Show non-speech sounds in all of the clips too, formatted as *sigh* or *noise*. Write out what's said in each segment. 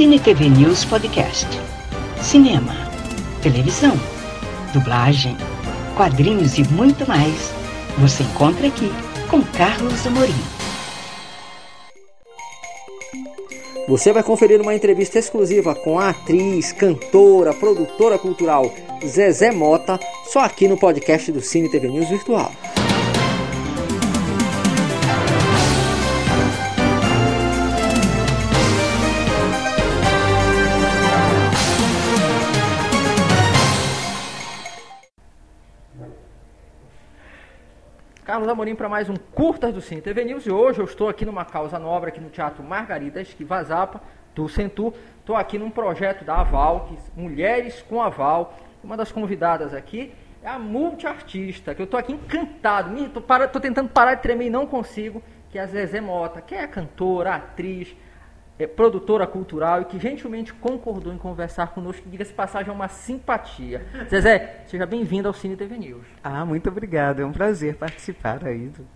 Cine TV News Podcast. Cinema, televisão, dublagem, quadrinhos e muito mais. Você encontra aqui com Carlos Amorim. Você vai conferir uma entrevista exclusiva com a atriz, cantora, produtora cultural Zezé Mota, só aqui no podcast do Cine TV News Virtual. Carlos Amorim para mais um Curtas do Cine TV News e hoje eu estou aqui numa causa nobre aqui no Teatro Margarida Esquiva Zapa, do Centur. Estou aqui num projeto da Aval, que, Mulheres com Aval. Uma das convidadas aqui é a multiartista, que eu estou aqui encantado. Estou tentando parar de tremer e não consigo, que é a Zezé Mota, que é cantora, atriz, é, produtora cultural e que gentilmente concordou em conversar conosco, diga-se passagem, é uma simpatia. Zezé, seja bem-vindo ao Cine TV News. Ah, muito obrigado, é um prazer participar aí. Do...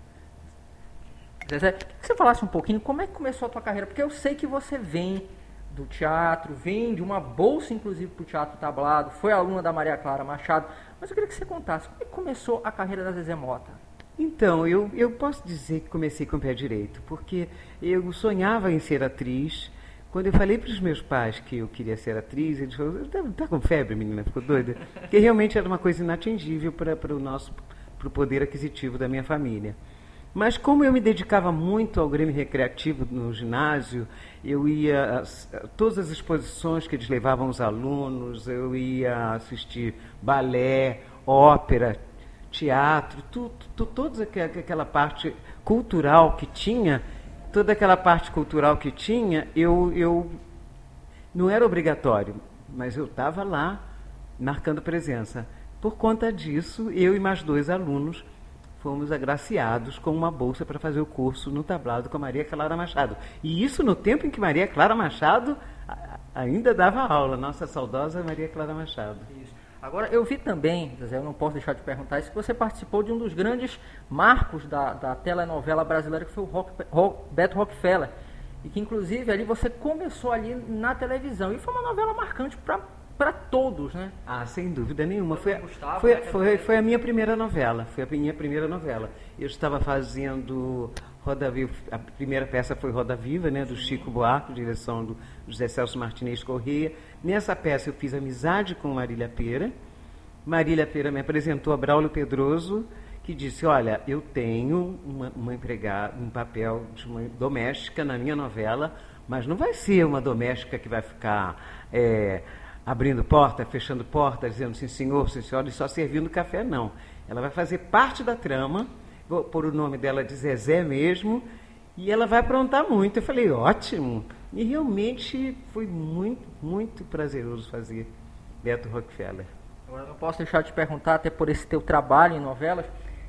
Zezé, que você falasse um pouquinho como é que começou a tua carreira, porque eu sei que você vem do teatro, vem de uma bolsa, inclusive, para o teatro tablado, foi aluna da Maria Clara Machado, mas eu queria que você contasse como é que começou a carreira da Zezé Mota. Então, eu, eu posso dizer que comecei com o pé direito, porque eu sonhava em ser atriz. Quando eu falei para os meus pais que eu queria ser atriz, eles falaram, está tá com febre, menina, ficou doida? *laughs* Porque realmente era uma coisa inatingível para, para o nosso para o poder aquisitivo da minha família. Mas como eu me dedicava muito ao Grêmio Recreativo no ginásio, eu ia a todas as exposições que eles levavam os alunos, eu ia assistir balé, ópera, teatro, tudo, tudo, toda aquela parte cultural que tinha, toda aquela parte cultural que tinha, eu, eu não era obrigatório, mas eu estava lá marcando presença. Por conta disso, eu e mais dois alunos fomos agraciados com uma bolsa para fazer o curso no tablado com a Maria Clara Machado. E isso no tempo em que Maria Clara Machado ainda dava aula, nossa saudosa Maria Clara Machado. Isso. Agora, eu vi também, Zé, eu não posso deixar de perguntar isso, que você participou de um dos grandes marcos da, da telenovela brasileira, que foi o Rock, Rock, Beto Rockefeller. E que, inclusive, ali você começou ali na televisão. E foi uma novela marcante para todos, né? Ah, sem dúvida nenhuma. Foi, Gustavo, foi, né, foi, foi, a minha primeira novela. Foi a minha primeira novela. Eu estava fazendo Roda Viva, a primeira peça foi Roda Viva, né, do Chico Buarque, direção do José Celso Martinez Corrêa. Nessa peça eu fiz amizade com Marília Pera. Marília Pera me apresentou a Braulio Pedroso, que disse: Olha, eu tenho uma, uma empregada, um papel de uma doméstica na minha novela, mas não vai ser uma doméstica que vai ficar é, abrindo porta, fechando porta, dizendo sim senhor, sim senhora, e só servindo café, não. Ela vai fazer parte da trama, vou pôr o nome dela de Zezé mesmo, e ela vai aprontar muito. Eu falei: Ótimo. E realmente foi muito, muito prazeroso fazer Beto Rockefeller. Agora não posso deixar de perguntar, até por esse teu trabalho em novelas,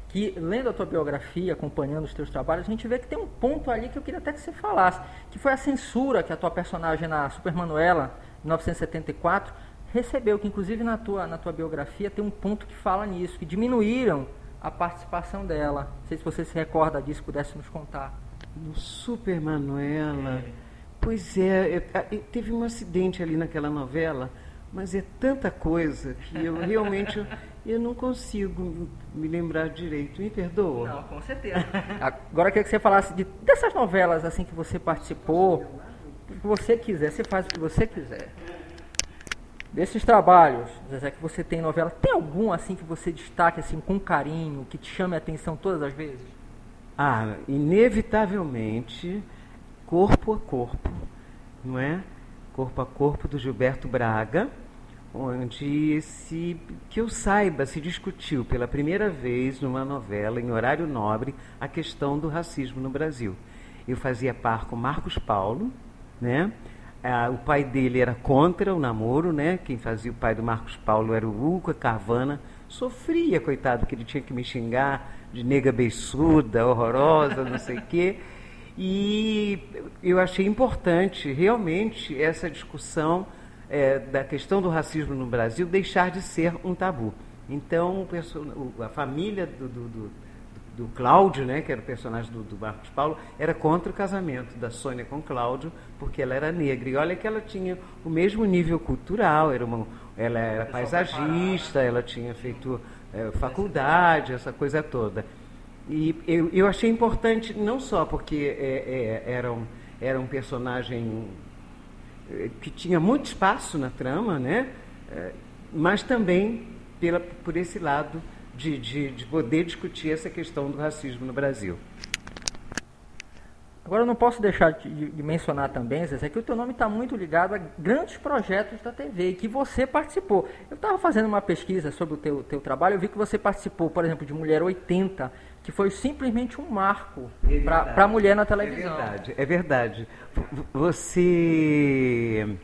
que lendo a tua biografia, acompanhando os teus trabalhos, a gente vê que tem um ponto ali que eu queria até que você falasse, que foi a censura que a tua personagem na Super Manuela, 1974, recebeu, que inclusive na tua, na tua biografia tem um ponto que fala nisso, que diminuíram a participação dela. Não sei se você se recorda disso, pudesse nos contar. No Super Manuela... É Pois é, é, teve um acidente ali naquela novela, mas é tanta coisa que eu realmente eu, *laughs* eu não consigo me lembrar direito. Me perdoa? Não, com certeza. Agora eu queria que você falasse de, dessas novelas assim que você participou, o que você quiser, você faz o que você quiser. Desses trabalhos, Zezé, que você tem novela, tem algum assim que você destaque assim com carinho, que te chame a atenção todas as vezes? Ah, inevitavelmente Corpo a Corpo, não é? Corpo a Corpo do Gilberto Braga, onde se que eu saiba se discutiu pela primeira vez numa novela em horário nobre a questão do racismo no Brasil. Eu fazia par com Marcos Paulo, né? Ah, o pai dele era contra o namoro, né? Quem fazia o pai do Marcos Paulo era o Hugo Carvana. Sofria, coitado, que ele tinha que me xingar de nega beiçuda, horrorosa, não sei o quê. E eu achei importante realmente essa discussão é, da questão do racismo no Brasil deixar de ser um tabu. Então, a família do, do, do, do Cláudio, né, que era o personagem do, do Marcos Paulo, era contra o casamento da Sônia com Cláudio, porque ela era negra. E olha que ela tinha o mesmo nível cultural, era uma, ela era paisagista, ela tinha feito é, faculdade, essa coisa toda. E eu, eu achei importante, não só porque é, é, era, um, era um personagem que tinha muito espaço na trama, né? Mas também pela, por esse lado de, de, de poder discutir essa questão do racismo no Brasil. Agora eu não posso deixar de, de mencionar também, Zé, que o teu nome está muito ligado a grandes projetos da TV e que você participou. Eu estava fazendo uma pesquisa sobre o teu, teu trabalho, eu vi que você participou, por exemplo, de Mulher 80, que foi simplesmente um marco é para a mulher na televisão. É verdade, é verdade. Você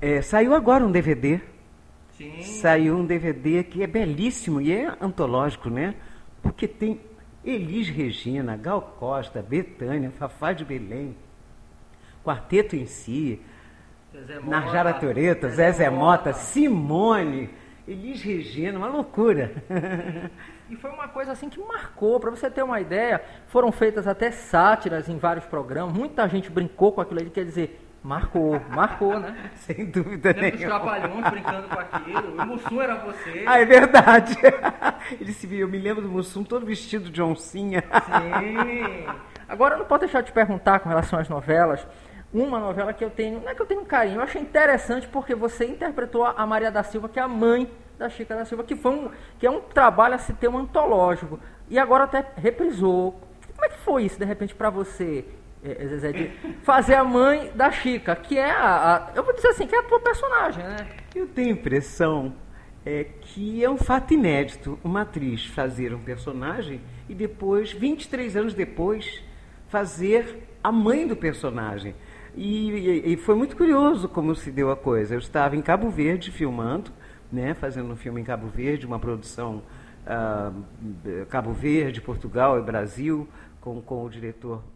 é, saiu agora um DVD Sim. Saiu um DVD que é belíssimo e é antológico, né? Porque tem Elis Regina, Gal Costa, Betânia, Fafá de Belém, Quarteto em Si, Narjara Toreta, Zezé Mota, Simone, Elis Regina, uma loucura. E foi uma coisa assim que marcou, para você ter uma ideia, foram feitas até sátiras em vários programas, muita gente brincou com aquilo ali, quer dizer, Marcou, marcou, né? *laughs* Sem dúvida Lembra nenhuma. os trapalhões brincando com aquilo. O Mussum era você. Ah, é verdade. *laughs* Ele se viu, eu me lembro do Mussum todo vestido de oncinha. Sim. Agora, eu não posso deixar de te perguntar com relação às novelas. Uma novela que eu tenho, não é que eu tenho um carinho, eu achei interessante porque você interpretou a Maria da Silva, que é a mãe da Chica da Silva, que, foi um, que é um trabalho a se ter um antológico. E agora até reprisou. Como é que foi isso, de repente, para você? É, é, Zezé, de fazer a mãe da Chica, que é a, a, Eu vou dizer assim, que é a tua personagem, né? Eu tenho impressão é, que é um fato inédito uma atriz fazer um personagem e depois, 23 anos depois, fazer a mãe do personagem. E, e, e, foi muito curioso como se deu a coisa. Eu estava em Cabo Verde filmando, né, fazendo um filme em Cabo Verde, uma produção uh, Cabo Verde, Portugal e Brasil, com, com o diretor é,